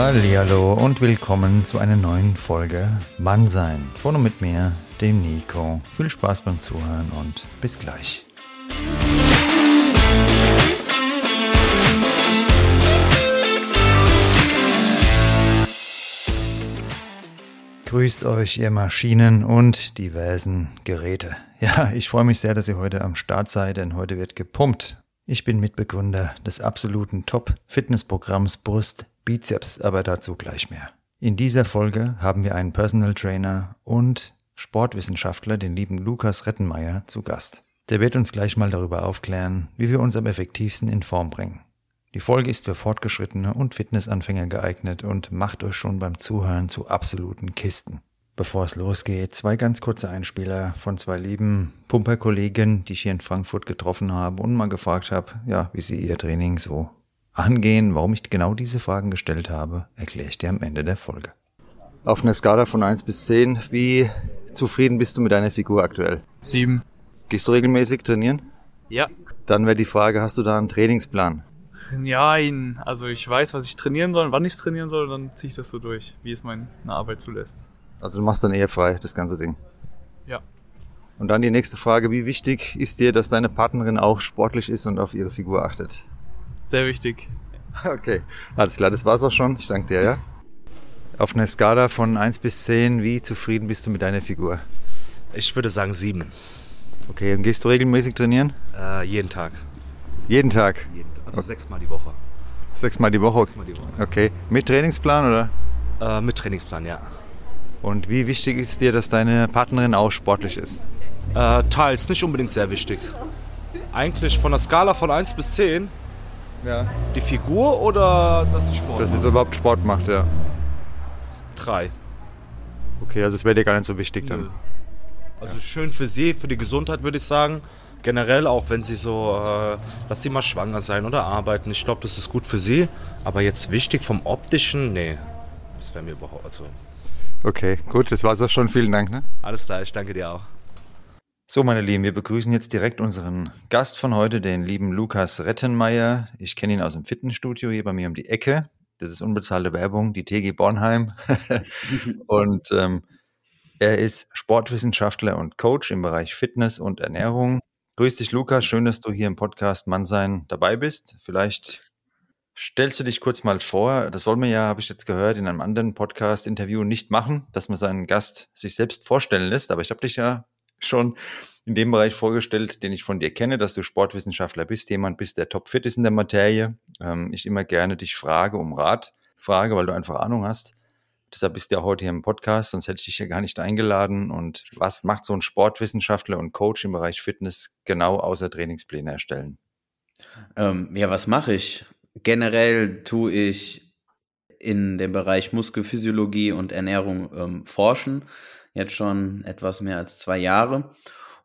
Hallo und willkommen zu einer neuen Folge Mannsein. Von und mit mir, dem Nico. Viel Spaß beim Zuhören und bis gleich. Grüßt euch, ihr Maschinen und diversen Geräte. Ja, ich freue mich sehr, dass ihr heute am Start seid, denn heute wird gepumpt. Ich bin Mitbegründer des absoluten Top-Fitnessprogramms Brust Bizeps, aber dazu gleich mehr. In dieser Folge haben wir einen Personal Trainer und Sportwissenschaftler, den lieben Lukas Rettenmeier, zu Gast. Der wird uns gleich mal darüber aufklären, wie wir uns am effektivsten in Form bringen. Die Folge ist für Fortgeschrittene und Fitnessanfänger geeignet und macht euch schon beim Zuhören zu absoluten Kisten. Bevor es losgeht, zwei ganz kurze Einspieler von zwei lieben Pumperkollegen, die ich hier in Frankfurt getroffen habe und mal gefragt habe, ja, wie sie ihr Training so angehen. Warum ich genau diese Fragen gestellt habe, erkläre ich dir am Ende der Folge. Auf einer Skala von 1 bis 10, wie zufrieden bist du mit deiner Figur aktuell? Sieben. Gehst du regelmäßig trainieren? Ja. Dann wäre die Frage, hast du da einen Trainingsplan? Nein, also ich weiß, was ich trainieren soll, wann ich es trainieren soll, dann ziehe ich das so durch, wie es meine Arbeit zulässt. Also du machst dann eher frei, das ganze Ding. Ja. Und dann die nächste Frage, wie wichtig ist dir, dass deine Partnerin auch sportlich ist und auf ihre Figur achtet? Sehr wichtig. Okay, alles klar, das war's auch schon. Ich danke dir, ja. Auf einer Skala von 1 bis 10, wie zufrieden bist du mit deiner Figur? Ich würde sagen sieben. Okay, und gehst du regelmäßig trainieren? Äh, jeden Tag. Jeden Tag? Jeden, also sechsmal die Woche. Sechsmal die Woche? Sechsmal die Woche. Okay. Mit Trainingsplan oder? Äh, mit Trainingsplan, ja. Und wie wichtig ist dir, dass deine Partnerin auch sportlich ist? Äh, teils, nicht unbedingt sehr wichtig. Eigentlich von der Skala von 1 bis 10. Ja. Die Figur oder dass sie Sport Dass sie macht? so überhaupt Sport macht, ja. Drei. Okay, also es wäre dir gar nicht so wichtig Nö. dann. Also schön für sie, für die Gesundheit würde ich sagen. Generell auch wenn sie so, äh, dass sie mal schwanger sein oder arbeiten. Ich glaube, das ist gut für sie. Aber jetzt wichtig vom optischen, nee. Das wäre mir überhaupt, also Okay, gut, das war's auch schon. Vielen Dank. Ne? alles klar, ich danke dir auch. So, meine Lieben, wir begrüßen jetzt direkt unseren Gast von heute, den lieben Lukas Rettenmeier. Ich kenne ihn aus dem Fitnessstudio hier bei mir um die Ecke. Das ist unbezahlte Werbung, die TG Bornheim. und ähm, er ist Sportwissenschaftler und Coach im Bereich Fitness und Ernährung. Grüß dich, Lukas. Schön, dass du hier im Podcast Mannsein dabei bist. Vielleicht stellst du dich kurz mal vor. Das soll man ja, habe ich jetzt gehört, in einem anderen Podcast-Interview nicht machen, dass man seinen Gast sich selbst vorstellen lässt. Aber ich habe dich ja schon in dem Bereich vorgestellt, den ich von dir kenne, dass du Sportwissenschaftler bist, jemand bist, der topfit ist in der Materie. Ähm, ich immer gerne dich frage um Rat, frage, weil du einfach Ahnung hast. Deshalb bist du ja heute hier im Podcast, sonst hätte ich dich ja gar nicht eingeladen. Und was macht so ein Sportwissenschaftler und Coach im Bereich Fitness genau außer Trainingspläne erstellen? Ähm, ja, was mache ich? Generell tue ich in dem Bereich Muskelphysiologie und Ernährung ähm, forschen. Jetzt schon etwas mehr als zwei Jahre.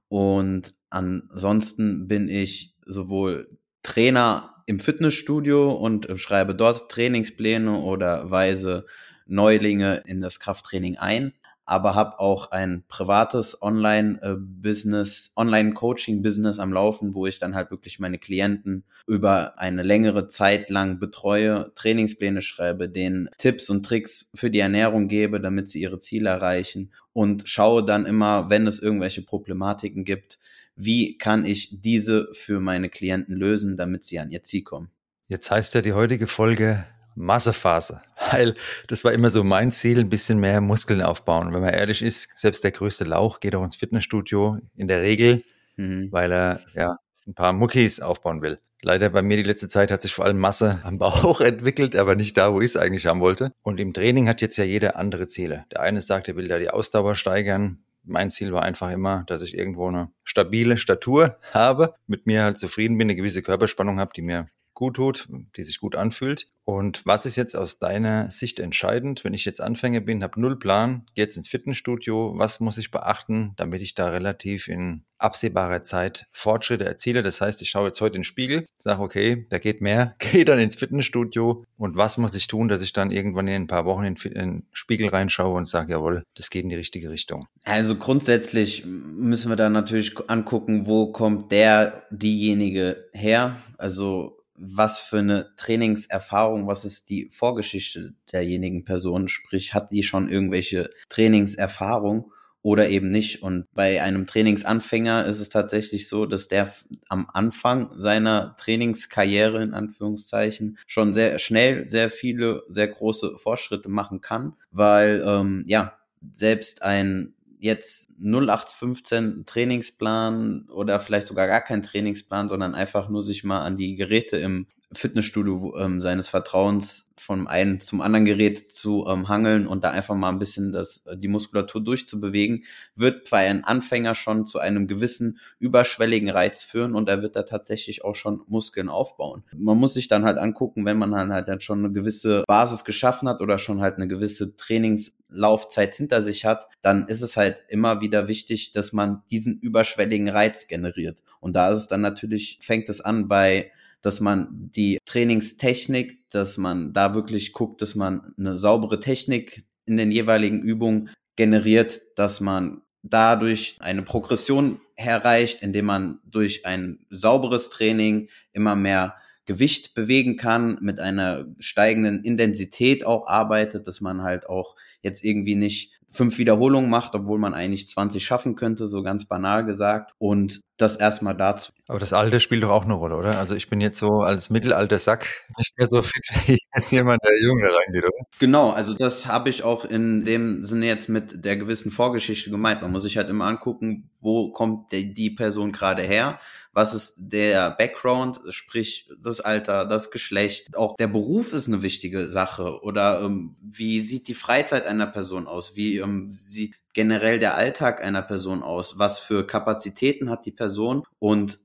Und ansonsten bin ich sowohl Trainer im Fitnessstudio und schreibe dort Trainingspläne oder weise Neulinge in das Krafttraining ein, aber habe auch ein privates Online-Business, Online-Coaching-Business am Laufen, wo ich dann halt wirklich meine Klienten über eine längere Zeit lang betreue, Trainingspläne schreibe, denen Tipps und Tricks für die Ernährung gebe, damit sie ihre Ziele erreichen und schaue dann immer, wenn es irgendwelche Problematiken gibt, wie kann ich diese für meine Klienten lösen, damit sie an ihr Ziel kommen. Jetzt heißt ja die heutige Folge Massephase, weil das war immer so mein Ziel, ein bisschen mehr Muskeln aufbauen. Wenn man ehrlich ist, selbst der größte Lauch geht auch ins Fitnessstudio in der Regel, mhm. weil er ja ein paar Muckis aufbauen will. Leider bei mir die letzte Zeit hat sich vor allem Masse am Bauch entwickelt, aber nicht da, wo ich es eigentlich haben wollte. Und im Training hat jetzt ja jeder andere Ziele. Der eine sagt, er will da die Ausdauer steigern. Mein Ziel war einfach immer, dass ich irgendwo eine stabile Statur habe, mit mir halt zufrieden bin, eine gewisse Körperspannung habe, die mir gut tut, die sich gut anfühlt. Und was ist jetzt aus deiner Sicht entscheidend, wenn ich jetzt Anfänger bin, habe null Plan, gehe jetzt ins Fitnessstudio, was muss ich beachten, damit ich da relativ in absehbarer Zeit Fortschritte erziele? Das heißt, ich schaue jetzt heute in den Spiegel, sage, okay, da geht mehr, gehe dann ins Fitnessstudio und was muss ich tun, dass ich dann irgendwann in ein paar Wochen in den Spiegel reinschaue und sage, jawohl, das geht in die richtige Richtung? Also grundsätzlich müssen wir da natürlich angucken, wo kommt der, diejenige her? Also was für eine Trainingserfahrung, was ist die Vorgeschichte derjenigen Person, sprich, hat die schon irgendwelche Trainingserfahrung oder eben nicht. Und bei einem Trainingsanfänger ist es tatsächlich so, dass der am Anfang seiner Trainingskarriere in Anführungszeichen schon sehr schnell sehr viele, sehr große Fortschritte machen kann, weil ähm, ja, selbst ein jetzt 0815 Trainingsplan oder vielleicht sogar gar kein Trainingsplan, sondern einfach nur sich mal an die Geräte im Fitnessstudio ähm, seines Vertrauens vom einen zum anderen Gerät zu ähm, hangeln und da einfach mal ein bisschen das, äh, die Muskulatur durchzubewegen, wird bei einem Anfänger schon zu einem gewissen überschwelligen Reiz führen und er wird da tatsächlich auch schon Muskeln aufbauen. Man muss sich dann halt angucken, wenn man dann halt dann schon eine gewisse Basis geschaffen hat oder schon halt eine gewisse Trainingslaufzeit hinter sich hat, dann ist es halt immer wieder wichtig, dass man diesen überschwelligen Reiz generiert. Und da ist es dann natürlich, fängt es an bei dass man die Trainingstechnik, dass man da wirklich guckt, dass man eine saubere Technik in den jeweiligen Übungen generiert, dass man dadurch eine Progression erreicht, indem man durch ein sauberes Training immer mehr Gewicht bewegen kann, mit einer steigenden Intensität auch arbeitet, dass man halt auch jetzt irgendwie nicht fünf Wiederholungen macht, obwohl man eigentlich 20 schaffen könnte, so ganz banal gesagt. Und das erstmal dazu. Aber das Alter spielt doch auch eine Rolle, oder? Also ich bin jetzt so als mittelalter Sack nicht mehr so fit wie als jemand, der jung da reingeht, oder? Genau, also das habe ich auch in dem Sinne jetzt mit der gewissen Vorgeschichte gemeint. Man muss sich halt immer angucken, wo kommt die, die Person gerade her? Was ist der Background, sprich das Alter, das Geschlecht? Auch der Beruf ist eine wichtige Sache. Oder ähm, wie sieht die Freizeit einer Person aus? Wie ähm, sieht generell der Alltag einer Person aus? Was für Kapazitäten hat die Person? Und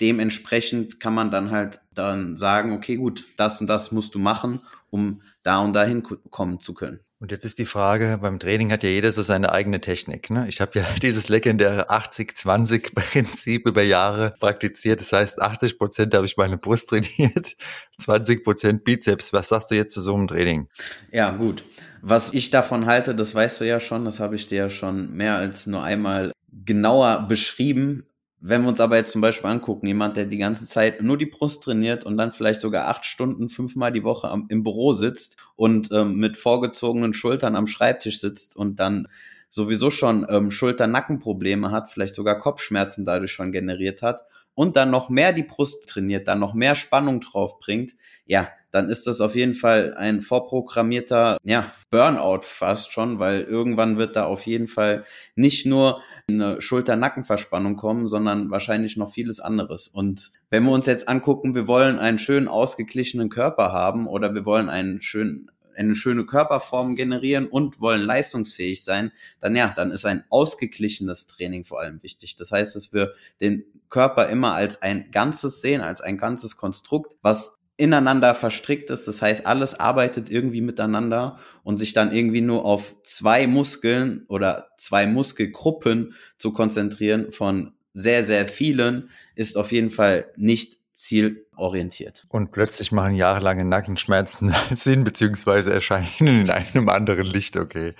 dementsprechend kann man dann halt dann sagen, okay, gut, das und das musst du machen, um da und dahin kommen zu können. Und jetzt ist die Frage, beim Training hat ja jeder so seine eigene Technik. Ne? Ich habe ja dieses legendäre 80-20-Prinzip über Jahre praktiziert. Das heißt, 80 Prozent habe ich meine Brust trainiert, 20 Prozent Bizeps. Was sagst du jetzt zu so einem Training? Ja, gut. Was ich davon halte, das weißt du ja schon, das habe ich dir ja schon mehr als nur einmal genauer beschrieben. Wenn wir uns aber jetzt zum Beispiel angucken, jemand, der die ganze Zeit nur die Brust trainiert und dann vielleicht sogar acht Stunden, fünfmal die Woche am, im Büro sitzt und ähm, mit vorgezogenen Schultern am Schreibtisch sitzt und dann sowieso schon ähm, Schulter-Nackenprobleme hat, vielleicht sogar Kopfschmerzen dadurch schon generiert hat und dann noch mehr die Brust trainiert, dann noch mehr Spannung drauf bringt, ja, dann ist das auf jeden Fall ein vorprogrammierter ja, Burnout fast schon, weil irgendwann wird da auf jeden Fall nicht nur eine Schulter-Nackenverspannung kommen, sondern wahrscheinlich noch vieles anderes. Und wenn wir uns jetzt angucken, wir wollen einen schön ausgeglichenen Körper haben oder wir wollen einen schönen eine schöne Körperform generieren und wollen leistungsfähig sein, dann ja, dann ist ein ausgeglichenes Training vor allem wichtig. Das heißt, dass wir den Körper immer als ein Ganzes sehen, als ein ganzes Konstrukt, was ineinander verstrickt ist. Das heißt, alles arbeitet irgendwie miteinander und sich dann irgendwie nur auf zwei Muskeln oder zwei Muskelgruppen zu konzentrieren von sehr, sehr vielen ist auf jeden Fall nicht zielorientiert. Und plötzlich machen jahrelange Nackenschmerzen Sinn, beziehungsweise erscheinen in einem anderen Licht, okay.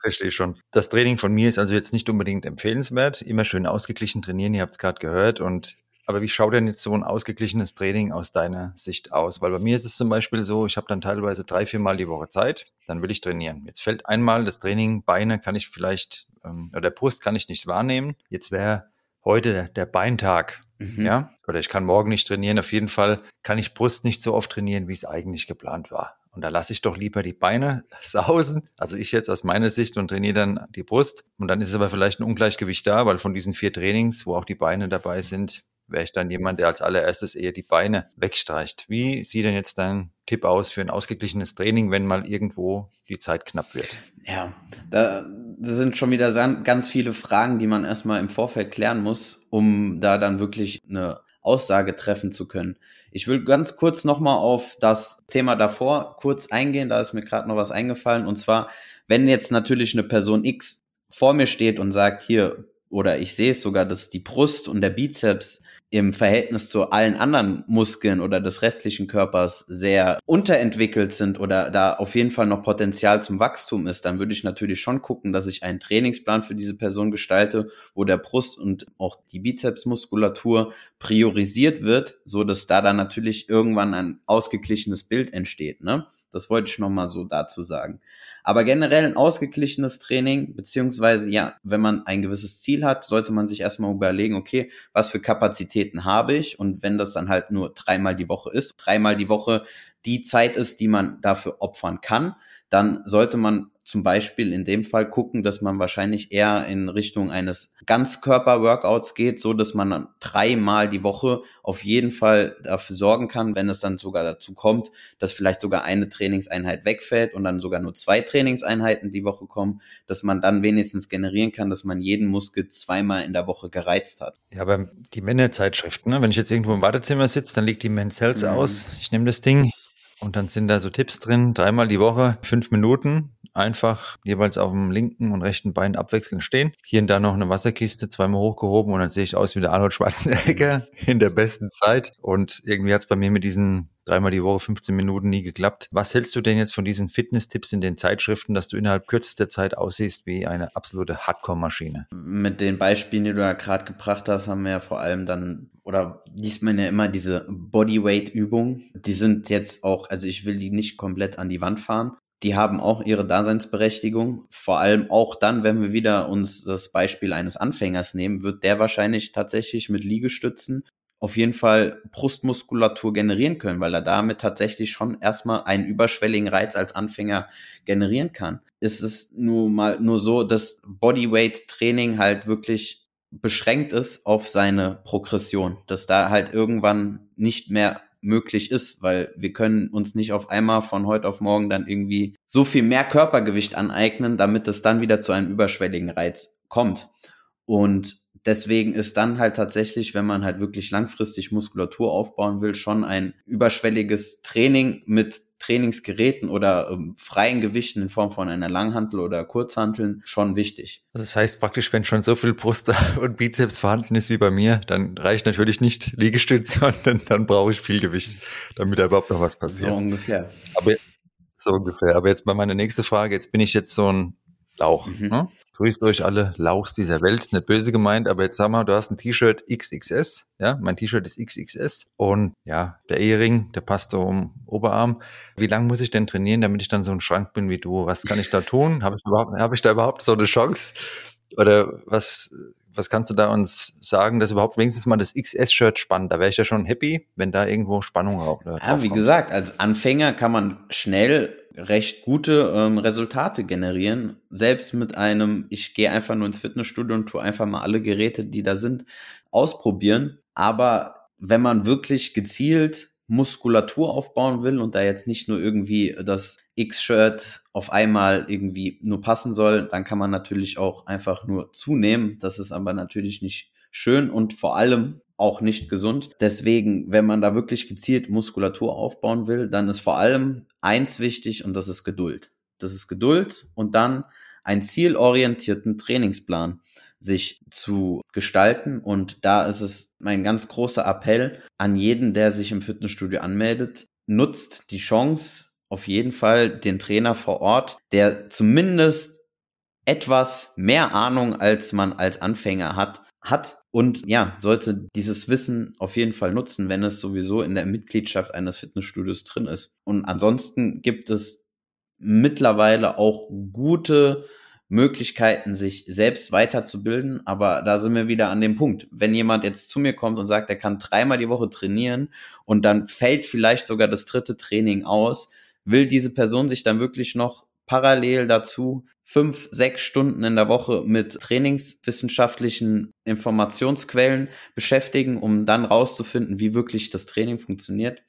Verstehe schon. Das Training von mir ist also jetzt nicht unbedingt empfehlenswert. Immer schön ausgeglichen trainieren, ihr habt es gerade gehört. Und aber wie schaut denn jetzt so ein ausgeglichenes Training aus deiner Sicht aus? Weil bei mir ist es zum Beispiel so, ich habe dann teilweise drei, vier Mal die Woche Zeit, dann will ich trainieren. Jetzt fällt einmal das Training, Beine kann ich vielleicht, ähm, oder Brust kann ich nicht wahrnehmen. Jetzt wäre heute der Beintag. Mhm. Ja, oder ich kann morgen nicht trainieren. Auf jeden Fall kann ich Brust nicht so oft trainieren, wie es eigentlich geplant war. Und da lasse ich doch lieber die Beine sausen, also ich jetzt aus meiner Sicht und trainiere dann die Brust. Und dann ist aber vielleicht ein Ungleichgewicht da, weil von diesen vier Trainings, wo auch die Beine dabei sind, wäre ich dann jemand, der als allererstes eher die Beine wegstreicht. Wie sieht denn jetzt dein Tipp aus für ein ausgeglichenes Training, wenn mal irgendwo die Zeit knapp wird? Ja, da, sind schon wieder ganz viele Fragen, die man erstmal im Vorfeld klären muss, um da dann wirklich eine Aussage treffen zu können. Ich will ganz kurz nochmal auf das Thema davor kurz eingehen, da ist mir gerade noch was eingefallen. Und zwar, wenn jetzt natürlich eine Person X vor mir steht und sagt, hier, oder ich sehe es sogar, dass die Brust und der Bizeps im Verhältnis zu allen anderen Muskeln oder des restlichen Körpers sehr unterentwickelt sind oder da auf jeden Fall noch Potenzial zum Wachstum ist, dann würde ich natürlich schon gucken, dass ich einen Trainingsplan für diese Person gestalte, wo der Brust und auch die Bizepsmuskulatur priorisiert wird, so dass da dann natürlich irgendwann ein ausgeglichenes Bild entsteht, ne? Das wollte ich nochmal so dazu sagen. Aber generell ein ausgeglichenes Training, beziehungsweise ja, wenn man ein gewisses Ziel hat, sollte man sich erstmal überlegen, okay, was für Kapazitäten habe ich? Und wenn das dann halt nur dreimal die Woche ist, dreimal die Woche die Zeit ist, die man dafür opfern kann, dann sollte man zum Beispiel in dem Fall gucken, dass man wahrscheinlich eher in Richtung eines Ganzkörper-Workouts geht, so dass man dann dreimal die Woche auf jeden Fall dafür sorgen kann, wenn es dann sogar dazu kommt, dass vielleicht sogar eine Trainingseinheit wegfällt und dann sogar nur zwei Trainingseinheiten die Woche kommen, dass man dann wenigstens generieren kann, dass man jeden Muskel zweimal in der Woche gereizt hat. Ja, aber die Männerzeitschriften, ne? wenn ich jetzt irgendwo im Wartezimmer sitze, dann liegt die Men's Health Mhm. aus. Ich nehme das Ding und dann sind da so Tipps drin, dreimal die Woche, fünf Minuten, einfach jeweils auf dem linken und rechten Bein abwechselnd stehen. Hier und da noch eine Wasserkiste, zweimal hochgehoben und dann sehe ich aus wie der Arnold Schwarzenegger in der besten Zeit. Und irgendwie hat es bei mir mit diesen dreimal die Woche 15 Minuten nie geklappt. Was hältst du denn jetzt von diesen Fitness-Tipps in den Zeitschriften, dass du innerhalb kürzester Zeit aussiehst wie eine absolute Hardcore-Maschine? Mit den Beispielen, die du da gerade gebracht hast, haben wir ja vor allem dann, oder liest man ja immer diese Bodyweight-Übungen. Die sind jetzt auch, also ich will die nicht komplett an die Wand fahren. Die haben auch ihre Daseinsberechtigung. Vor allem auch dann, wenn wir wieder uns das Beispiel eines Anfängers nehmen, wird der wahrscheinlich tatsächlich mit Liegestützen auf jeden Fall Brustmuskulatur generieren können, weil er damit tatsächlich schon erstmal einen überschwelligen Reiz als Anfänger generieren kann. Ist es nur mal nur so, dass Bodyweight Training halt wirklich beschränkt ist auf seine Progression, dass da halt irgendwann nicht mehr möglich ist, weil wir können uns nicht auf einmal von heute auf morgen dann irgendwie so viel mehr Körpergewicht aneignen, damit es dann wieder zu einem überschwelligen Reiz kommt. Und deswegen ist dann halt tatsächlich, wenn man halt wirklich langfristig Muskulatur aufbauen will, schon ein überschwelliges Training mit Trainingsgeräten oder ähm, freien Gewichten in Form von einer Langhantel oder Kurzhanteln schon wichtig. Also das heißt praktisch, wenn schon so viel Brust und Bizeps vorhanden ist wie bei mir, dann reicht natürlich nicht Liegestütz, sondern dann brauche ich viel Gewicht, damit da überhaupt noch was passiert. So ungefähr. Aber so ungefähr. Aber jetzt mal meine nächste Frage. Jetzt bin ich jetzt so ein Lauch. Mhm. Ne? Grüßt euch alle Lauchs dieser Welt. Nicht böse gemeint, aber jetzt sag mal, du hast ein T-Shirt XXS. Ja, mein T-Shirt ist XXS. Und ja, der Ehering, der passt so um Oberarm. Wie lange muss ich denn trainieren, damit ich dann so ein Schrank bin wie du? Was kann ich da tun? Habe ich, hab ich da überhaupt so eine Chance? Oder was, was kannst du da uns sagen, dass überhaupt wenigstens mal das XS-Shirt spannt? Da wäre ich ja schon happy, wenn da irgendwo Spannung auch Ja, wie gesagt, als Anfänger kann man schnell recht gute ähm, Resultate generieren. Selbst mit einem, ich gehe einfach nur ins Fitnessstudio und tue einfach mal alle Geräte, die da sind, ausprobieren. Aber wenn man wirklich gezielt Muskulatur aufbauen will und da jetzt nicht nur irgendwie das X-Shirt auf einmal irgendwie nur passen soll, dann kann man natürlich auch einfach nur zunehmen. Das ist aber natürlich nicht schön und vor allem auch nicht gesund. Deswegen, wenn man da wirklich gezielt Muskulatur aufbauen will, dann ist vor allem eins wichtig und das ist Geduld. Das ist Geduld und dann einen zielorientierten Trainingsplan sich zu gestalten. Und da ist es mein ganz großer Appell an jeden, der sich im Fitnessstudio anmeldet, nutzt die Chance, auf jeden Fall den Trainer vor Ort, der zumindest etwas mehr Ahnung als man als Anfänger hat, hat und ja, sollte dieses Wissen auf jeden Fall nutzen, wenn es sowieso in der Mitgliedschaft eines Fitnessstudios drin ist. Und ansonsten gibt es mittlerweile auch gute Möglichkeiten, sich selbst weiterzubilden. Aber da sind wir wieder an dem Punkt. Wenn jemand jetzt zu mir kommt und sagt, er kann dreimal die Woche trainieren und dann fällt vielleicht sogar das dritte Training aus, will diese Person sich dann wirklich noch parallel dazu fünf, sechs Stunden in der Woche mit trainingswissenschaftlichen Informationsquellen beschäftigen, um dann rauszufinden, wie wirklich das Training funktioniert?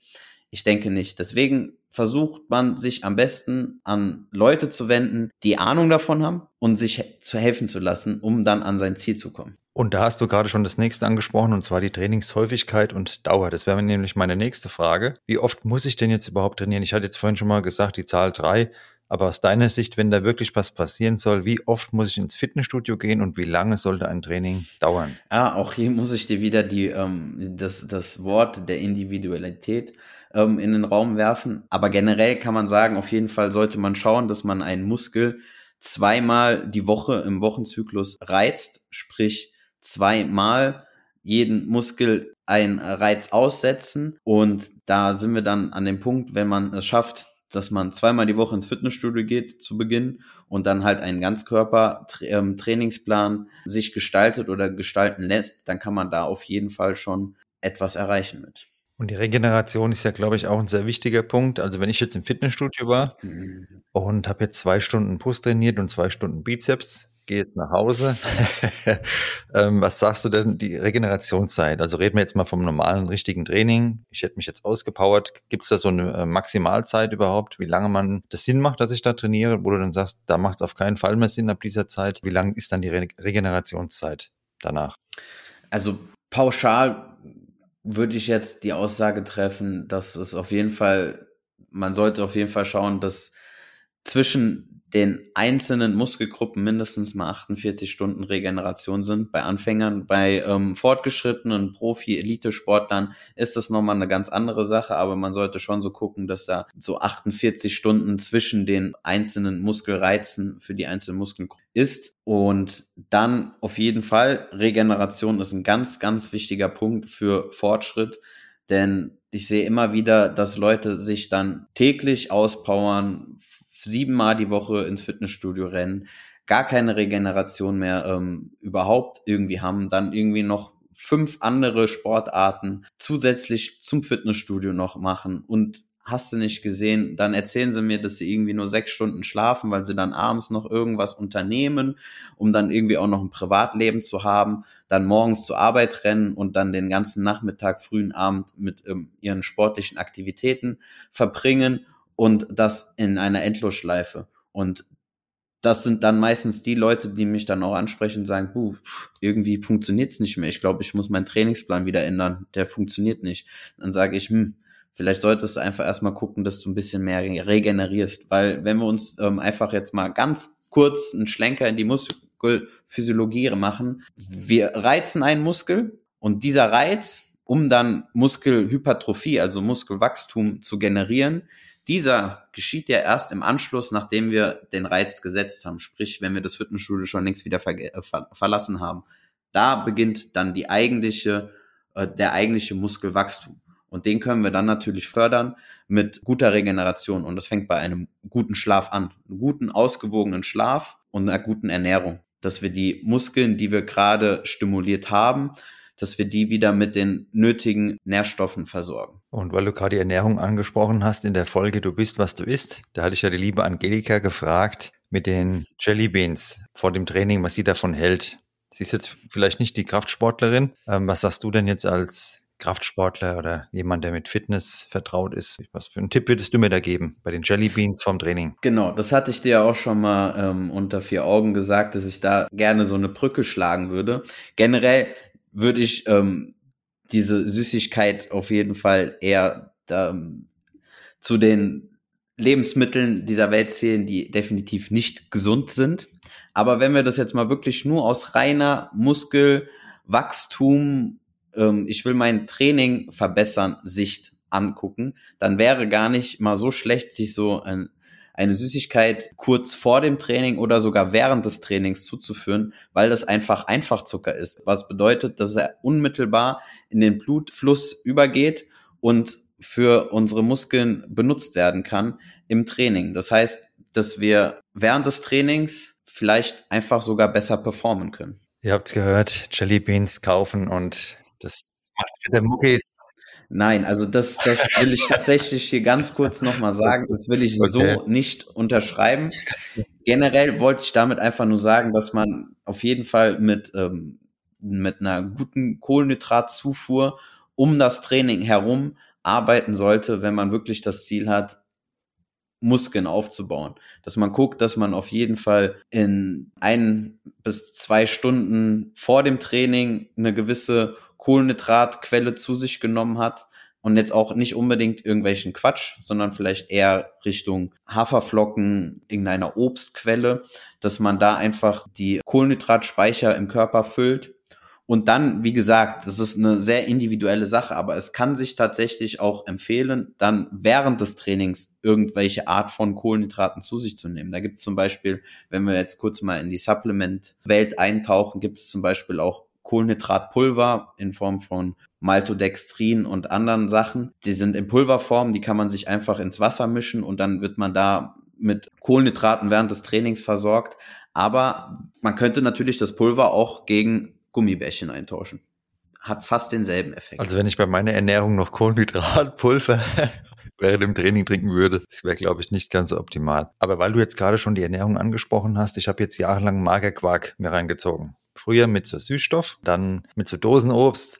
Ich denke nicht. Deswegen versucht man sich am besten an Leute zu wenden, die Ahnung davon haben und sich zu helfen zu lassen, um dann an sein Ziel zu kommen. Und da hast du gerade schon das nächste angesprochen, und zwar die Trainingshäufigkeit und Dauer. Das wäre nämlich meine nächste Frage. Wie oft muss ich denn jetzt überhaupt trainieren? Ich hatte jetzt vorhin schon mal gesagt, die Zahl drei. Aber aus deiner Sicht, wenn da wirklich was passieren soll, wie oft muss ich ins Fitnessstudio gehen und wie lange sollte ein Training dauern? Ah, auch hier muss ich dir wieder die, ähm, das, das Wort der Individualität ähm, in den Raum werfen. Aber generell kann man sagen, auf jeden Fall sollte man schauen, dass man einen Muskel zweimal die Woche im Wochenzyklus reizt, sprich zweimal jeden Muskel einen Reiz aussetzen. Und da sind wir dann an dem Punkt, wenn man es schafft, dass man zweimal die Woche ins Fitnessstudio geht zu Beginn und dann halt einen Ganzkörper-Trainingsplan ähm, sich gestaltet oder gestalten lässt, dann kann man da auf jeden Fall schon etwas erreichen mit. Und die Regeneration ist ja, glaube ich, auch ein sehr wichtiger Punkt. Also wenn ich jetzt im Fitnessstudio war mhm. und habe jetzt zwei Stunden Brust trainiert und zwei Stunden Bizeps, gehe jetzt nach Hause. ähm, was sagst du denn, die Regenerationszeit? Also reden wir jetzt mal vom normalen, richtigen Training. Ich hätte mich jetzt ausgepowert. Gibt es da so eine äh, Maximalzeit überhaupt, wie lange man das Sinn macht, dass ich da trainiere? Wo du dann sagst, da macht es auf keinen Fall mehr Sinn ab dieser Zeit. Wie lang ist dann die Re Regenerationszeit danach? Also pauschal würde ich jetzt die Aussage treffen, dass es auf jeden Fall, man sollte auf jeden Fall schauen, dass zwischen den einzelnen Muskelgruppen mindestens mal 48 Stunden Regeneration sind. Bei Anfängern, bei ähm, fortgeschrittenen Profi-Elite-Sportlern ist das nochmal eine ganz andere Sache, aber man sollte schon so gucken, dass da so 48 Stunden zwischen den einzelnen Muskelreizen für die einzelnen Muskelgruppen ist. Und dann auf jeden Fall, Regeneration ist ein ganz, ganz wichtiger Punkt für Fortschritt, denn ich sehe immer wieder, dass Leute sich dann täglich auspowern, siebenmal die Woche ins Fitnessstudio rennen, gar keine Regeneration mehr ähm, überhaupt irgendwie haben, dann irgendwie noch fünf andere Sportarten zusätzlich zum Fitnessstudio noch machen. Und hast du nicht gesehen, dann erzählen sie mir, dass sie irgendwie nur sechs Stunden schlafen, weil sie dann abends noch irgendwas unternehmen, um dann irgendwie auch noch ein Privatleben zu haben, dann morgens zur Arbeit rennen und dann den ganzen Nachmittag, frühen Abend mit ähm, ihren sportlichen Aktivitäten verbringen und das in einer Endlosschleife. Und das sind dann meistens die Leute, die mich dann auch ansprechen und sagen, Puh, irgendwie funktioniert's nicht mehr. Ich glaube, ich muss meinen Trainingsplan wieder ändern. Der funktioniert nicht. Dann sage ich, hm, vielleicht solltest du einfach erstmal gucken, dass du ein bisschen mehr regenerierst. Weil wenn wir uns ähm, einfach jetzt mal ganz kurz einen Schlenker in die Muskelphysiologie machen, wir reizen einen Muskel und dieser Reiz, um dann Muskelhypertrophie, also Muskelwachstum zu generieren, dieser geschieht ja erst im Anschluss, nachdem wir den Reiz gesetzt haben, sprich, wenn wir das Fitnessstudio schon längst wieder ver äh, ver verlassen haben. Da beginnt dann die eigentliche, äh, der eigentliche Muskelwachstum. Und den können wir dann natürlich fördern mit guter Regeneration. Und das fängt bei einem guten Schlaf an. Einen guten, ausgewogenen Schlaf und einer guten Ernährung. Dass wir die Muskeln, die wir gerade stimuliert haben, dass wir die wieder mit den nötigen Nährstoffen versorgen. Und weil du gerade die Ernährung angesprochen hast in der Folge Du bist, was du isst, da hatte ich ja die liebe Angelika gefragt mit den Jellybeans vor dem Training, was sie davon hält. Sie ist jetzt vielleicht nicht die Kraftsportlerin. Ähm, was sagst du denn jetzt als Kraftsportler oder jemand, der mit Fitness vertraut ist. Was für einen Tipp würdest du mir da geben bei den Jellybeans vom Training? Genau, das hatte ich dir auch schon mal ähm, unter vier Augen gesagt, dass ich da gerne so eine Brücke schlagen würde. Generell würde ich ähm, diese Süßigkeit auf jeden Fall eher ähm, zu den Lebensmitteln dieser Welt zählen, die definitiv nicht gesund sind. Aber wenn wir das jetzt mal wirklich nur aus reiner Muskelwachstum, ähm, ich will mein Training verbessern, Sicht angucken, dann wäre gar nicht mal so schlecht, sich so ein eine Süßigkeit kurz vor dem Training oder sogar während des Trainings zuzuführen, weil das einfach Einfachzucker ist. Was bedeutet, dass er unmittelbar in den Blutfluss übergeht und für unsere Muskeln benutzt werden kann im Training. Das heißt, dass wir während des Trainings vielleicht einfach sogar besser performen können. Ihr habt's gehört, Jelly Beans kaufen und das macht für der Muckis. Nein, also das, das will ich tatsächlich hier ganz kurz nochmal sagen. Das will ich okay. so nicht unterschreiben. Generell wollte ich damit einfach nur sagen, dass man auf jeden Fall mit, ähm, mit einer guten Kohlenhydratzufuhr um das Training herum arbeiten sollte, wenn man wirklich das Ziel hat, Muskeln aufzubauen. Dass man guckt, dass man auf jeden Fall in ein bis zwei Stunden vor dem Training eine gewisse Kohlenhydratquelle zu sich genommen hat und jetzt auch nicht unbedingt irgendwelchen Quatsch, sondern vielleicht eher Richtung Haferflocken, irgendeiner Obstquelle, dass man da einfach die Kohlenhydratspeicher im Körper füllt und dann, wie gesagt, das ist eine sehr individuelle Sache, aber es kann sich tatsächlich auch empfehlen, dann während des Trainings irgendwelche Art von Kohlenhydraten zu sich zu nehmen. Da gibt es zum Beispiel, wenn wir jetzt kurz mal in die Supplement-Welt eintauchen, gibt es zum Beispiel auch Kohlenhydratpulver in Form von Maltodextrin und anderen Sachen. Die sind in Pulverform, die kann man sich einfach ins Wasser mischen und dann wird man da mit Kohlenhydraten während des Trainings versorgt. Aber man könnte natürlich das Pulver auch gegen Gummibärchen eintauschen. Hat fast denselben Effekt. Also wenn ich bei meiner Ernährung noch Kohlenhydratpulver während dem Training trinken würde, das wäre, glaube ich, nicht ganz so optimal. Aber weil du jetzt gerade schon die Ernährung angesprochen hast, ich habe jetzt jahrelang Magerquark mir reingezogen. Früher mit so Süßstoff, dann mit so Dosenobst,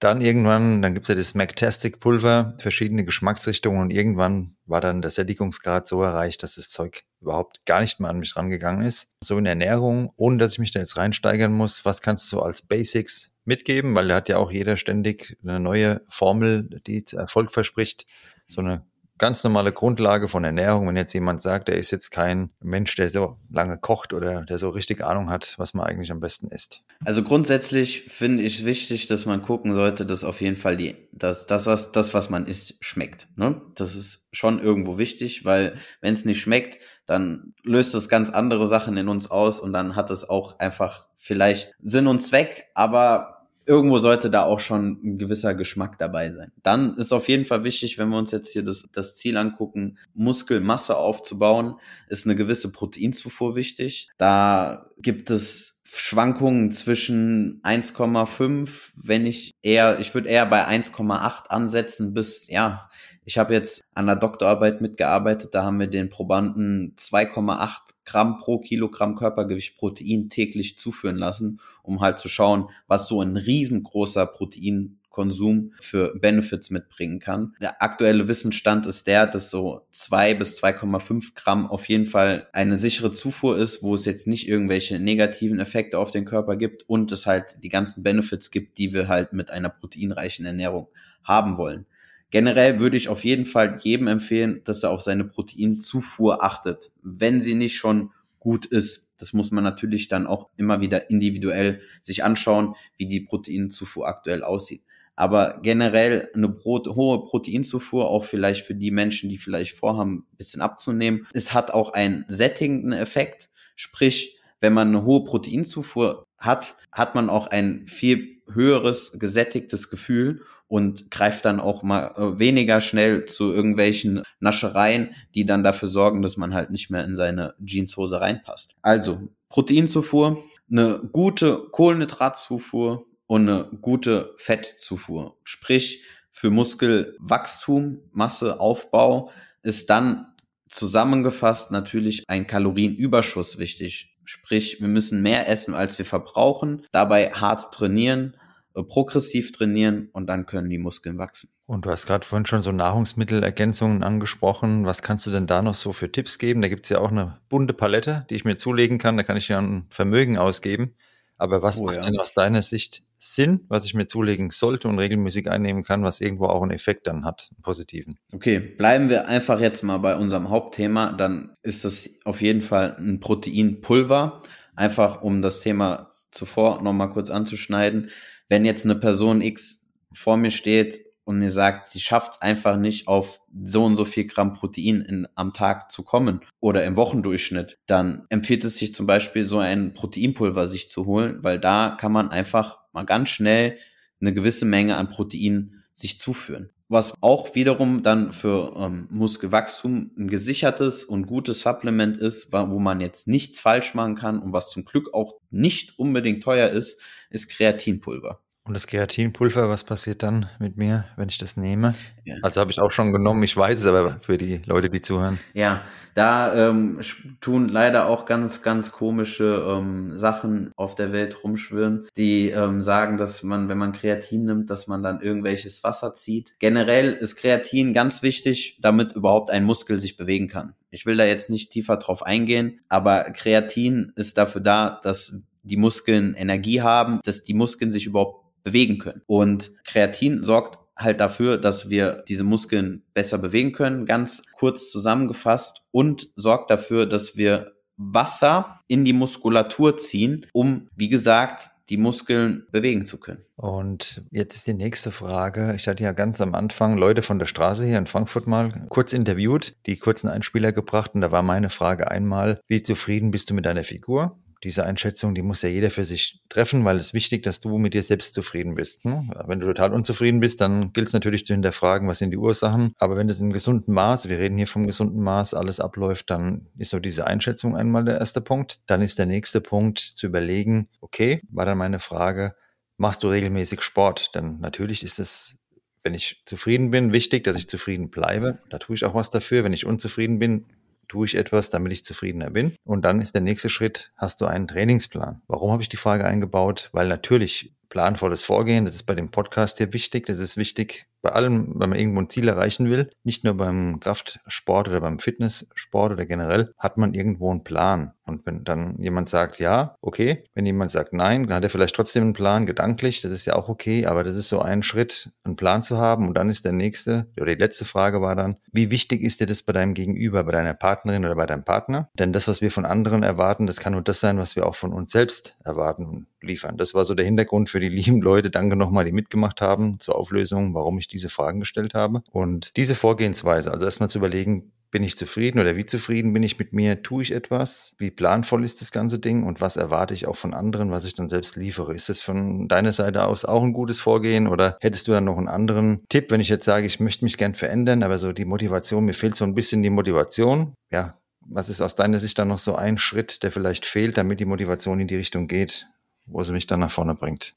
dann irgendwann, dann gibt's ja das Mactastic Pulver, verschiedene Geschmacksrichtungen und irgendwann war dann der Sättigungsgrad so erreicht, dass das Zeug überhaupt gar nicht mehr an mich rangegangen ist. So in Ernährung, ohne dass ich mich da jetzt reinsteigern muss, was kannst du als Basics mitgeben? Weil da hat ja auch jeder ständig eine neue Formel, die Erfolg verspricht. So eine ganz normale Grundlage von Ernährung. Wenn jetzt jemand sagt, er ist jetzt kein Mensch, der so lange kocht oder der so richtig Ahnung hat, was man eigentlich am besten isst. Also grundsätzlich finde ich wichtig, dass man gucken sollte, dass auf jeden Fall die, dass das, was, das, was man isst, schmeckt. Ne? Das ist schon irgendwo wichtig, weil wenn es nicht schmeckt, dann löst es ganz andere Sachen in uns aus und dann hat es auch einfach vielleicht Sinn und Zweck, aber irgendwo sollte da auch schon ein gewisser Geschmack dabei sein. Dann ist auf jeden Fall wichtig, wenn wir uns jetzt hier das, das Ziel angucken, Muskelmasse aufzubauen, ist eine gewisse Proteinzufuhr wichtig. Da gibt es Schwankungen zwischen 1,5, wenn ich eher, ich würde eher bei 1,8 ansetzen bis, ja, ich habe jetzt an der Doktorarbeit mitgearbeitet, da haben wir den Probanden 2,8 Gramm pro Kilogramm Körpergewicht Protein täglich zuführen lassen, um halt zu schauen, was so ein riesengroßer Proteinkonsum für Benefits mitbringen kann. Der aktuelle Wissensstand ist der, dass so zwei bis 2,5 Gramm auf jeden Fall eine sichere Zufuhr ist, wo es jetzt nicht irgendwelche negativen Effekte auf den Körper gibt und es halt die ganzen Benefits gibt, die wir halt mit einer proteinreichen Ernährung haben wollen. Generell würde ich auf jeden Fall jedem empfehlen, dass er auf seine Proteinzufuhr achtet, wenn sie nicht schon gut ist. Das muss man natürlich dann auch immer wieder individuell sich anschauen, wie die Proteinzufuhr aktuell aussieht. Aber generell eine Brot, hohe Proteinzufuhr, auch vielleicht für die Menschen, die vielleicht vorhaben, ein bisschen abzunehmen. Es hat auch einen sättigenden Effekt. Sprich, wenn man eine hohe Proteinzufuhr hat, hat man auch ein viel höheres gesättigtes Gefühl und greift dann auch mal äh, weniger schnell zu irgendwelchen Naschereien, die dann dafür sorgen, dass man halt nicht mehr in seine Jeanshose reinpasst. Also Proteinzufuhr, eine gute Kohlenhydratzufuhr und eine gute Fettzufuhr. Sprich, für Muskelwachstum, Masseaufbau ist dann zusammengefasst natürlich ein Kalorienüberschuss wichtig. Sprich, wir müssen mehr essen, als wir verbrauchen, dabei hart trainieren progressiv trainieren und dann können die Muskeln wachsen. Und du hast gerade vorhin schon so Nahrungsmittelergänzungen angesprochen. Was kannst du denn da noch so für Tipps geben? Da gibt es ja auch eine bunte Palette, die ich mir zulegen kann. Da kann ich ja ein Vermögen ausgeben. Aber was oh, macht ja. denn aus deiner Sicht Sinn, was ich mir zulegen sollte und regelmäßig einnehmen kann, was irgendwo auch einen Effekt dann hat, einen positiven? Okay, bleiben wir einfach jetzt mal bei unserem Hauptthema. Dann ist es auf jeden Fall ein Proteinpulver. Einfach um das Thema zuvor nochmal kurz anzuschneiden wenn jetzt eine Person X vor mir steht und mir sagt, sie schafft es einfach nicht auf so und so viel Gramm Protein in, am Tag zu kommen oder im Wochendurchschnitt, dann empfiehlt es sich zum Beispiel so ein Proteinpulver sich zu holen, weil da kann man einfach mal ganz schnell eine gewisse Menge an Protein sich zuführen. Was auch wiederum dann für ähm, Muskelwachstum ein gesichertes und gutes Supplement ist, wo man jetzt nichts falsch machen kann und was zum Glück auch nicht unbedingt teuer ist, ist Kreatinpulver. Und das Kreatinpulver, was passiert dann mit mir, wenn ich das nehme? Ja. Also habe ich auch schon genommen, ich weiß es aber für die Leute, die zuhören. Ja, da ähm, tun leider auch ganz, ganz komische ähm, Sachen auf der Welt rumschwirren, die ähm, sagen, dass man, wenn man Kreatin nimmt, dass man dann irgendwelches Wasser zieht. Generell ist Kreatin ganz wichtig, damit überhaupt ein Muskel sich bewegen kann. Ich will da jetzt nicht tiefer drauf eingehen, aber Kreatin ist dafür da, dass die Muskeln Energie haben, dass die Muskeln sich überhaupt bewegen können. Und Kreatin sorgt halt dafür, dass wir diese Muskeln besser bewegen können, ganz kurz zusammengefasst, und sorgt dafür, dass wir Wasser in die Muskulatur ziehen, um, wie gesagt, die Muskeln bewegen zu können. Und jetzt ist die nächste Frage. Ich hatte ja ganz am Anfang Leute von der Straße hier in Frankfurt mal kurz interviewt, die kurzen Einspieler gebracht und da war meine Frage einmal, wie zufrieden bist du mit deiner Figur? Diese Einschätzung, die muss ja jeder für sich treffen, weil es ist wichtig, dass du mit dir selbst zufrieden bist. Ne? Wenn du total unzufrieden bist, dann gilt es natürlich zu hinterfragen, was sind die Ursachen. Aber wenn es im gesunden Maß, wir reden hier vom gesunden Maß, alles abläuft, dann ist so diese Einschätzung einmal der erste Punkt. Dann ist der nächste Punkt zu überlegen, okay, war dann meine Frage, machst du regelmäßig Sport? Denn natürlich ist es wenn ich zufrieden bin, wichtig, dass ich zufrieden bleibe. Da tue ich auch was dafür. Wenn ich unzufrieden bin, tue ich etwas, damit ich zufriedener bin. Und dann ist der nächste Schritt, hast du einen Trainingsplan. Warum habe ich die Frage eingebaut? Weil natürlich planvolles Vorgehen, das ist bei dem Podcast hier wichtig. Das ist wichtig bei allem, wenn man irgendwo ein Ziel erreichen will. Nicht nur beim Kraftsport oder beim Fitnesssport oder generell, hat man irgendwo einen Plan. Und wenn dann jemand sagt, ja, okay, wenn jemand sagt nein, dann hat er vielleicht trotzdem einen Plan, gedanklich, das ist ja auch okay, aber das ist so ein Schritt, einen Plan zu haben. Und dann ist der nächste, oder die letzte Frage war dann, wie wichtig ist dir das bei deinem Gegenüber, bei deiner Partnerin oder bei deinem Partner? Denn das, was wir von anderen erwarten, das kann nur das sein, was wir auch von uns selbst erwarten liefern. Das war so der Hintergrund für die lieben Leute. Danke nochmal, die mitgemacht haben zur Auflösung, warum ich diese Fragen gestellt habe. Und diese Vorgehensweise, also erstmal zu überlegen, bin ich zufrieden oder wie zufrieden bin ich mit mir? Tue ich etwas? Wie planvoll ist das ganze Ding? Und was erwarte ich auch von anderen, was ich dann selbst liefere? Ist das von deiner Seite aus auch ein gutes Vorgehen oder hättest du dann noch einen anderen Tipp, wenn ich jetzt sage, ich möchte mich gern verändern, aber so die Motivation, mir fehlt so ein bisschen die Motivation? Ja, was ist aus deiner Sicht dann noch so ein Schritt, der vielleicht fehlt, damit die Motivation in die Richtung geht, wo sie mich dann nach vorne bringt?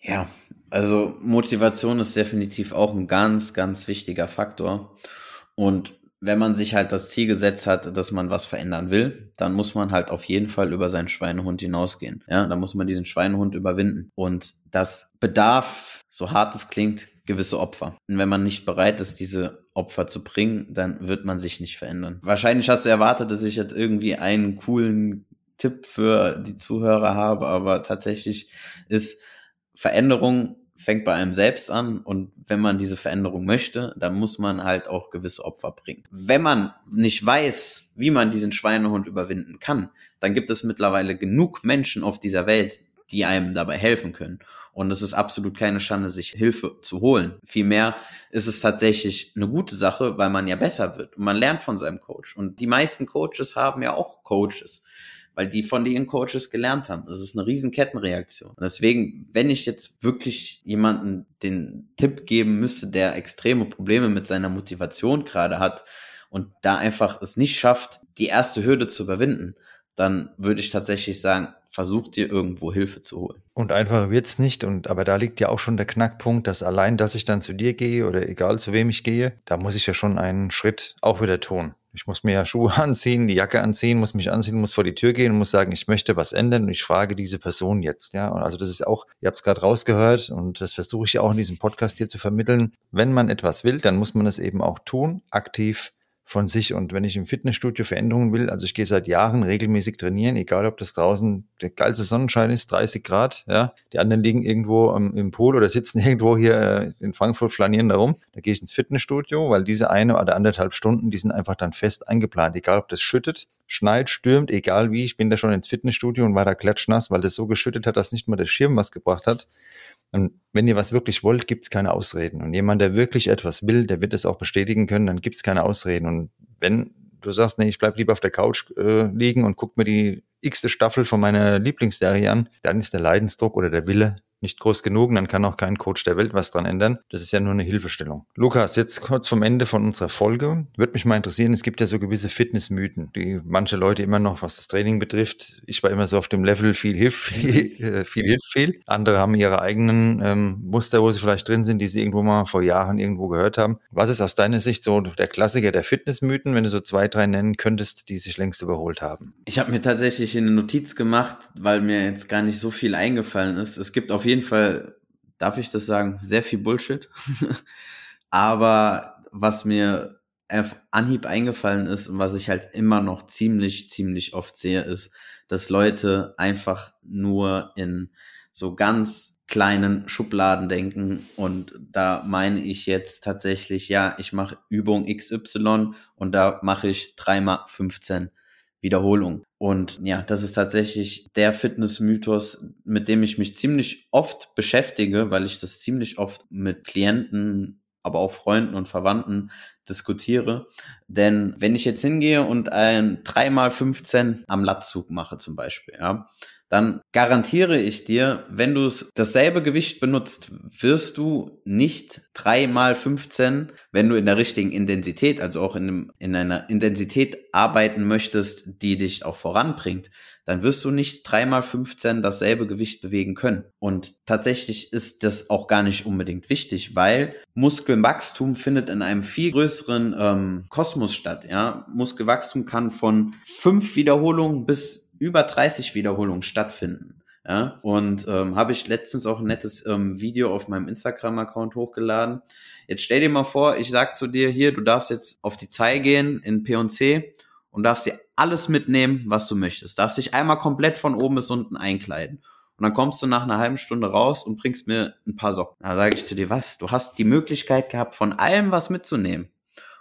Ja, also Motivation ist definitiv auch ein ganz, ganz wichtiger Faktor. Und wenn man sich halt das Ziel gesetzt hat, dass man was verändern will, dann muss man halt auf jeden Fall über seinen Schweinehund hinausgehen. Ja, da muss man diesen Schweinehund überwinden. Und das bedarf, so hart es klingt, gewisse Opfer. Und wenn man nicht bereit ist, diese Opfer zu bringen, dann wird man sich nicht verändern. Wahrscheinlich hast du erwartet, dass ich jetzt irgendwie einen coolen Tipp für die Zuhörer habe, aber tatsächlich ist Veränderung fängt bei einem selbst an und wenn man diese Veränderung möchte, dann muss man halt auch gewisse Opfer bringen. Wenn man nicht weiß, wie man diesen Schweinehund überwinden kann, dann gibt es mittlerweile genug Menschen auf dieser Welt, die einem dabei helfen können. Und es ist absolut keine Schande, sich Hilfe zu holen. Vielmehr ist es tatsächlich eine gute Sache, weil man ja besser wird und man lernt von seinem Coach. Und die meisten Coaches haben ja auch Coaches weil die von den Coaches gelernt haben. Das ist eine riesen Kettenreaktion. Und deswegen, wenn ich jetzt wirklich jemanden den Tipp geben müsste, der extreme Probleme mit seiner Motivation gerade hat und da einfach es nicht schafft, die erste Hürde zu überwinden, dann würde ich tatsächlich sagen, versuch dir irgendwo Hilfe zu holen. Und einfach wird's nicht. Und aber da liegt ja auch schon der Knackpunkt, dass allein, dass ich dann zu dir gehe oder egal zu wem ich gehe, da muss ich ja schon einen Schritt auch wieder tun. Ich muss mir ja Schuhe anziehen, die Jacke anziehen, muss mich anziehen, muss vor die Tür gehen und muss sagen, ich möchte was ändern und ich frage diese Person jetzt. Ja, und also das ist auch, ihr habt es gerade rausgehört und das versuche ich auch in diesem Podcast hier zu vermitteln. Wenn man etwas will, dann muss man es eben auch tun, aktiv von sich. Und wenn ich im Fitnessstudio Veränderungen will, also ich gehe seit Jahren regelmäßig trainieren, egal ob das draußen der geilste Sonnenschein ist, 30 Grad, ja. Die anderen liegen irgendwo im, im Pool oder sitzen irgendwo hier äh, in Frankfurt flanieren da rum. Da gehe ich ins Fitnessstudio, weil diese eine oder anderthalb Stunden, die sind einfach dann fest eingeplant. Egal ob das schüttet, schneit, stürmt, egal wie. Ich bin da schon ins Fitnessstudio und war da klatschnass, weil das so geschüttet hat, dass nicht mal der Schirm was gebracht hat. Und wenn ihr was wirklich wollt, gibt es keine Ausreden. Und jemand, der wirklich etwas will, der wird es auch bestätigen können, dann gibt es keine Ausreden. Und wenn du sagst, nee, ich bleib lieber auf der Couch äh, liegen und guck mir die x-te Staffel von meiner Lieblingsserie an, dann ist der Leidensdruck oder der Wille nicht groß genug, dann kann auch kein Coach der Welt was dran ändern. Das ist ja nur eine Hilfestellung. Lukas, jetzt kurz vom Ende von unserer Folge. Würde mich mal interessieren, es gibt ja so gewisse Fitnessmythen, die manche Leute immer noch, was das Training betrifft. Ich war immer so auf dem Level, viel hilft viel, äh, viel hilft viel. Andere haben ihre eigenen ähm, Muster, wo sie vielleicht drin sind, die sie irgendwo mal vor Jahren irgendwo gehört haben. Was ist aus deiner Sicht so der Klassiker der Fitnessmythen, wenn du so zwei, drei nennen könntest, die sich längst überholt haben? Ich habe mir tatsächlich eine Notiz gemacht, weil mir jetzt gar nicht so viel eingefallen ist. Es gibt auf jeden Fall, darf ich das sagen, sehr viel Bullshit. Aber was mir auf Anhieb eingefallen ist und was ich halt immer noch ziemlich, ziemlich oft sehe, ist, dass Leute einfach nur in so ganz kleinen Schubladen denken und da meine ich jetzt tatsächlich, ja, ich mache Übung XY und da mache ich dreimal 15 Wiederholungen. Und ja, das ist tatsächlich der Fitnessmythos, mit dem ich mich ziemlich oft beschäftige, weil ich das ziemlich oft mit Klienten, aber auch Freunden und Verwandten diskutiere. Denn wenn ich jetzt hingehe und ein 3x15 am Lattzug mache zum Beispiel, ja, dann garantiere ich dir, wenn du dasselbe Gewicht benutzt, wirst du nicht drei mal 15, wenn du in der richtigen Intensität, also auch in, einem, in einer Intensität arbeiten möchtest, die dich auch voranbringt, dann wirst du nicht drei mal 15 dasselbe Gewicht bewegen können. Und tatsächlich ist das auch gar nicht unbedingt wichtig, weil Muskelwachstum findet in einem viel größeren ähm, Kosmos statt. Ja? Muskelwachstum kann von fünf Wiederholungen bis über 30 Wiederholungen stattfinden. Ja, und ähm, habe ich letztens auch ein nettes ähm, Video auf meinem Instagram-Account hochgeladen. Jetzt stell dir mal vor, ich sag zu dir hier, du darfst jetzt auf die Zei gehen in P&C und darfst dir alles mitnehmen, was du möchtest. Darfst dich einmal komplett von oben bis unten einkleiden. Und dann kommst du nach einer halben Stunde raus und bringst mir ein paar Socken. Da sage ich zu dir, was? Du hast die Möglichkeit gehabt, von allem was mitzunehmen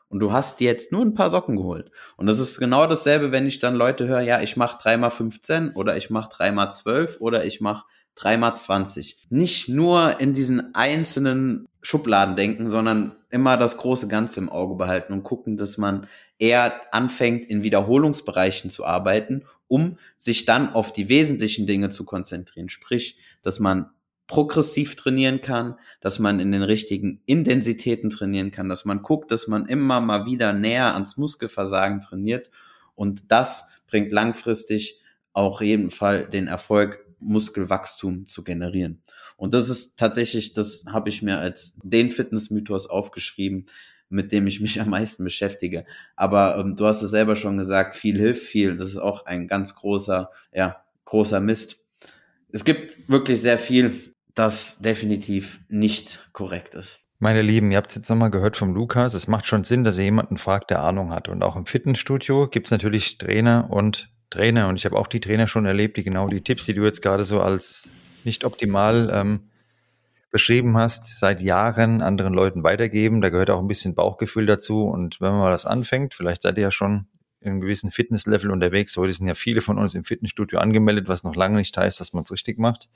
und du hast jetzt nur ein paar Socken geholt. Und das ist genau dasselbe, wenn ich dann Leute höre, ja, ich mache 3x15 oder ich mache 3x12 oder ich mache 3x20. Nicht nur in diesen einzelnen Schubladen denken, sondern immer das große Ganze im Auge behalten und gucken, dass man eher anfängt, in Wiederholungsbereichen zu arbeiten, um sich dann auf die wesentlichen Dinge zu konzentrieren. Sprich, dass man progressiv trainieren kann, dass man in den richtigen Intensitäten trainieren kann, dass man guckt, dass man immer mal wieder näher ans Muskelversagen trainiert und das bringt langfristig auch jeden Fall den Erfolg, Muskelwachstum zu generieren. Und das ist tatsächlich, das habe ich mir als den Fitnessmythos aufgeschrieben, mit dem ich mich am meisten beschäftige. Aber ähm, du hast es selber schon gesagt, viel hilft viel. Das ist auch ein ganz großer, ja, großer Mist. Es gibt wirklich sehr viel, das definitiv nicht korrekt ist. Meine Lieben, ihr habt es jetzt nochmal gehört vom Lukas. Es macht schon Sinn, dass ihr jemanden fragt, der Ahnung hat. Und auch im Fitnessstudio gibt es natürlich Trainer und Trainer. Und ich habe auch die Trainer schon erlebt, die genau die Tipps, die du jetzt gerade so als nicht optimal ähm, beschrieben hast, seit Jahren anderen Leuten weitergeben. Da gehört auch ein bisschen Bauchgefühl dazu. Und wenn man mal das anfängt, vielleicht seid ihr ja schon in einem gewissen Fitnesslevel unterwegs. Heute sind ja viele von uns im Fitnessstudio angemeldet, was noch lange nicht heißt, dass man es richtig macht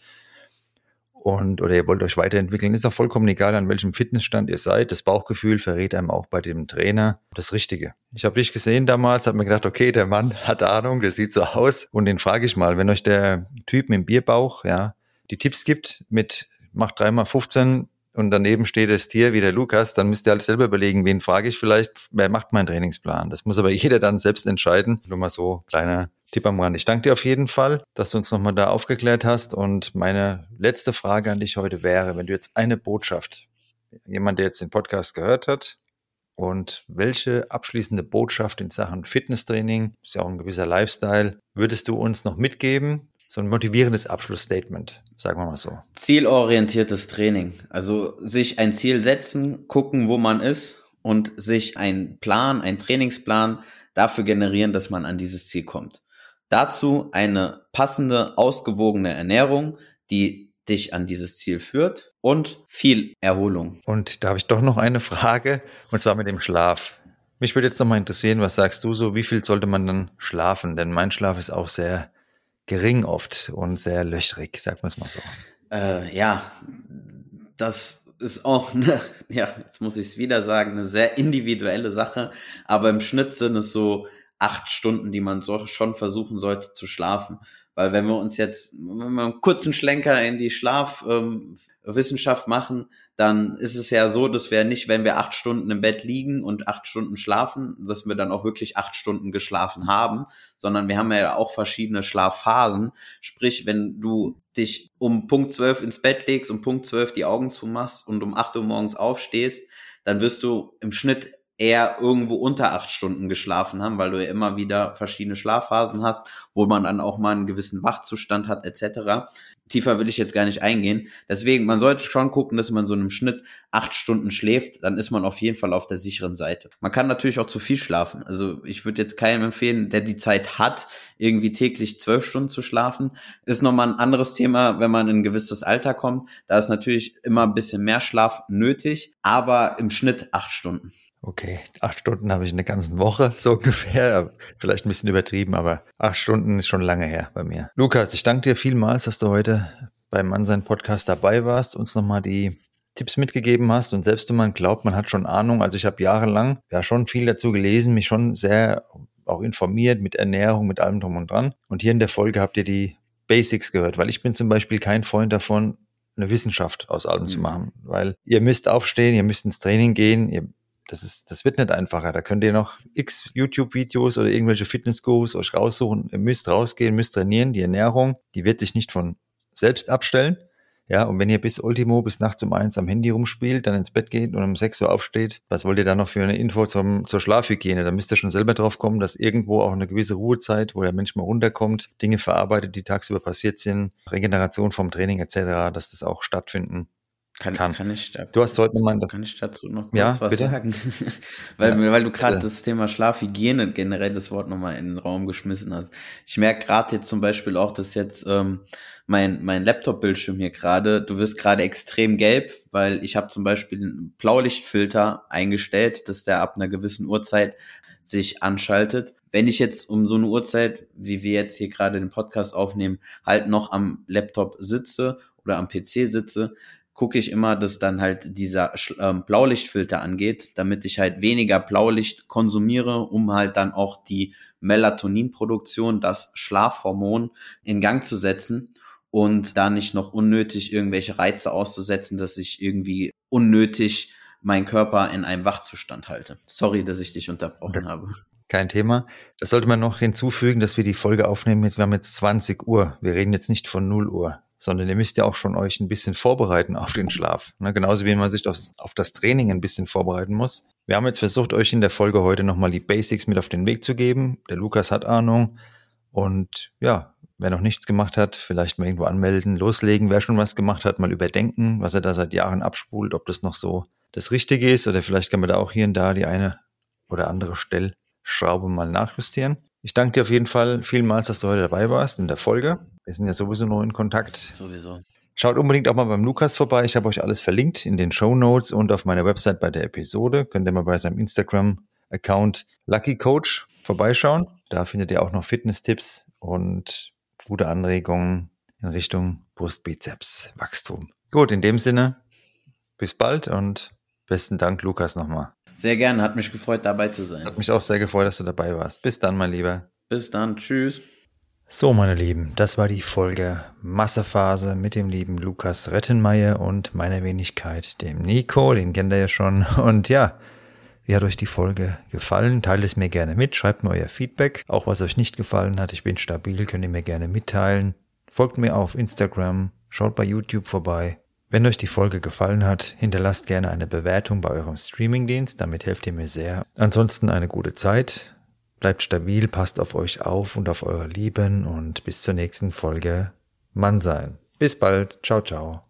und oder ihr wollt euch weiterentwickeln, ist auch vollkommen egal, an welchem Fitnessstand ihr seid. Das Bauchgefühl verrät einem auch bei dem Trainer das Richtige. Ich habe dich gesehen damals, habe mir gedacht, okay, der Mann hat Ahnung, der sieht so aus und den frage ich mal, wenn euch der Typ mit dem Bierbauch, ja, die Tipps gibt mit macht dreimal 15 und daneben steht das Tier wie der Lukas, dann müsst ihr alles selber überlegen, wen frage ich vielleicht, wer macht meinen Trainingsplan. Das muss aber jeder dann selbst entscheiden. Nur mal so kleiner Tipp am Rand. Ich danke dir auf jeden Fall, dass du uns nochmal da aufgeklärt hast. Und meine letzte Frage an dich heute wäre, wenn du jetzt eine Botschaft, jemand, der jetzt den Podcast gehört hat, und welche abschließende Botschaft in Sachen Fitnesstraining, ist ja auch ein gewisser Lifestyle, würdest du uns noch mitgeben? So ein motivierendes Abschlussstatement, sagen wir mal so. Zielorientiertes Training. Also sich ein Ziel setzen, gucken, wo man ist und sich einen Plan, einen Trainingsplan dafür generieren, dass man an dieses Ziel kommt. Dazu eine passende, ausgewogene Ernährung, die dich an dieses Ziel führt und viel Erholung. Und da habe ich doch noch eine Frage, und zwar mit dem Schlaf. Mich würde jetzt noch mal interessieren, was sagst du so, wie viel sollte man dann schlafen? Denn mein Schlaf ist auch sehr gering oft und sehr löchrig, sagen wir es mal so. Äh, ja, das ist auch eine, ja, jetzt muss ich es wieder sagen, eine sehr individuelle Sache, aber im Schnitt sind es so acht Stunden, die man so schon versuchen sollte zu schlafen. Weil wenn wir uns jetzt, wenn wir einen kurzen Schlenker in die Schlafwissenschaft ähm, machen, dann ist es ja so, dass wir nicht, wenn wir acht Stunden im Bett liegen und acht Stunden schlafen, dass wir dann auch wirklich acht Stunden geschlafen haben, sondern wir haben ja auch verschiedene Schlafphasen. Sprich, wenn du dich um Punkt zwölf ins Bett legst, um Punkt zwölf die Augen zumachst und um acht Uhr morgens aufstehst, dann wirst du im Schnitt eher irgendwo unter acht Stunden geschlafen haben, weil du ja immer wieder verschiedene Schlafphasen hast, wo man dann auch mal einen gewissen Wachzustand hat etc. Tiefer will ich jetzt gar nicht eingehen. Deswegen, man sollte schon gucken, dass man so einem Schnitt acht Stunden schläft, dann ist man auf jeden Fall auf der sicheren Seite. Man kann natürlich auch zu viel schlafen. Also ich würde jetzt keinem empfehlen, der die Zeit hat, irgendwie täglich zwölf Stunden zu schlafen. Ist nochmal ein anderes Thema, wenn man in ein gewisses Alter kommt. Da ist natürlich immer ein bisschen mehr Schlaf nötig, aber im Schnitt acht Stunden. Okay, acht Stunden habe ich eine ganze Woche, so ungefähr. Vielleicht ein bisschen übertrieben, aber acht Stunden ist schon lange her bei mir. Lukas, ich danke dir vielmals, dass du heute beim Mannsein Podcast dabei warst, uns nochmal die Tipps mitgegeben hast und selbst wenn man glaubt, man hat schon Ahnung, also ich habe jahrelang ja schon viel dazu gelesen, mich schon sehr auch informiert mit Ernährung, mit allem drum und dran. Und hier in der Folge habt ihr die Basics gehört, weil ich bin zum Beispiel kein Freund davon, eine Wissenschaft aus allem mhm. zu machen, weil ihr müsst aufstehen, ihr müsst ins Training gehen, ihr das ist, das wird nicht einfacher. Da könnt ihr noch x YouTube-Videos oder irgendwelche Fitness-Gurus euch raussuchen. Ihr müsst rausgehen, müsst trainieren. Die Ernährung, die wird sich nicht von selbst abstellen. Ja, und wenn ihr bis Ultimo, bis nachts um eins am Handy rumspielt, dann ins Bett geht und um sechs Uhr aufsteht, was wollt ihr da noch für eine Info zum, zur Schlafhygiene? Da müsst ihr schon selber drauf kommen, dass irgendwo auch eine gewisse Ruhezeit, wo der Mensch mal runterkommt, Dinge verarbeitet, die tagsüber passiert sind, Regeneration vom Training etc., dass das auch stattfinden kann, kann. kann ich da, du hast heute mal kann ich dazu noch kurz ja, was bitte? sagen? weil, ja, weil du gerade das Thema Schlafhygiene generell das Wort nochmal in den Raum geschmissen hast. Ich merke gerade jetzt zum Beispiel auch, dass jetzt ähm, mein, mein Laptop-Bildschirm hier gerade, du wirst gerade extrem gelb, weil ich habe zum Beispiel einen Blaulichtfilter eingestellt, dass der ab einer gewissen Uhrzeit sich anschaltet. Wenn ich jetzt um so eine Uhrzeit, wie wir jetzt hier gerade den Podcast aufnehmen, halt noch am Laptop sitze oder am PC sitze, gucke ich immer, dass dann halt dieser ähm, Blaulichtfilter angeht, damit ich halt weniger Blaulicht konsumiere, um halt dann auch die Melatoninproduktion, das Schlafhormon in Gang zu setzen und da nicht noch unnötig irgendwelche Reize auszusetzen, dass ich irgendwie unnötig meinen Körper in einem Wachzustand halte. Sorry, dass ich dich unterbrochen das, habe. Kein Thema. Das sollte man noch hinzufügen, dass wir die Folge aufnehmen. wir haben jetzt 20 Uhr. Wir reden jetzt nicht von 0 Uhr sondern ihr müsst ja auch schon euch ein bisschen vorbereiten auf den Schlaf. Ne? Genauso wie man sich auf, auf das Training ein bisschen vorbereiten muss. Wir haben jetzt versucht, euch in der Folge heute nochmal die Basics mit auf den Weg zu geben. Der Lukas hat Ahnung. Und ja, wer noch nichts gemacht hat, vielleicht mal irgendwo anmelden, loslegen. Wer schon was gemacht hat, mal überdenken, was er da seit Jahren abspult, ob das noch so das Richtige ist oder vielleicht kann man da auch hier und da die eine oder andere Stellschraube mal nachjustieren. Ich danke dir auf jeden Fall vielmals, dass du heute dabei warst in der Folge. Wir sind ja sowieso noch in Kontakt. Sowieso. Schaut unbedingt auch mal beim Lukas vorbei. Ich habe euch alles verlinkt in den Show Notes und auf meiner Website bei der Episode. Könnt ihr mal bei seinem Instagram-Account Lucky Coach vorbeischauen. Da findet ihr auch noch Fitness-Tipps und gute Anregungen in Richtung Brustbizeps-Wachstum. Gut, in dem Sinne, bis bald und besten Dank, Lukas, nochmal. Sehr gerne, hat mich gefreut, dabei zu sein. Hat mich auch sehr gefreut, dass du dabei warst. Bis dann, mein Lieber. Bis dann, tschüss. So, meine Lieben, das war die Folge Massephase mit dem lieben Lukas Rettenmeier und meiner Wenigkeit, dem Nico, den kennt ihr ja schon. Und ja, wie hat euch die Folge gefallen? Teilt es mir gerne mit, schreibt mir euer Feedback. Auch was euch nicht gefallen hat, ich bin stabil, könnt ihr mir gerne mitteilen. Folgt mir auf Instagram, schaut bei YouTube vorbei. Wenn euch die Folge gefallen hat, hinterlasst gerne eine Bewertung bei eurem Streamingdienst, damit helft ihr mir sehr. Ansonsten eine gute Zeit. Bleibt stabil, passt auf euch auf und auf eure Lieben und bis zur nächsten Folge Mann sein. Bis bald. Ciao, ciao.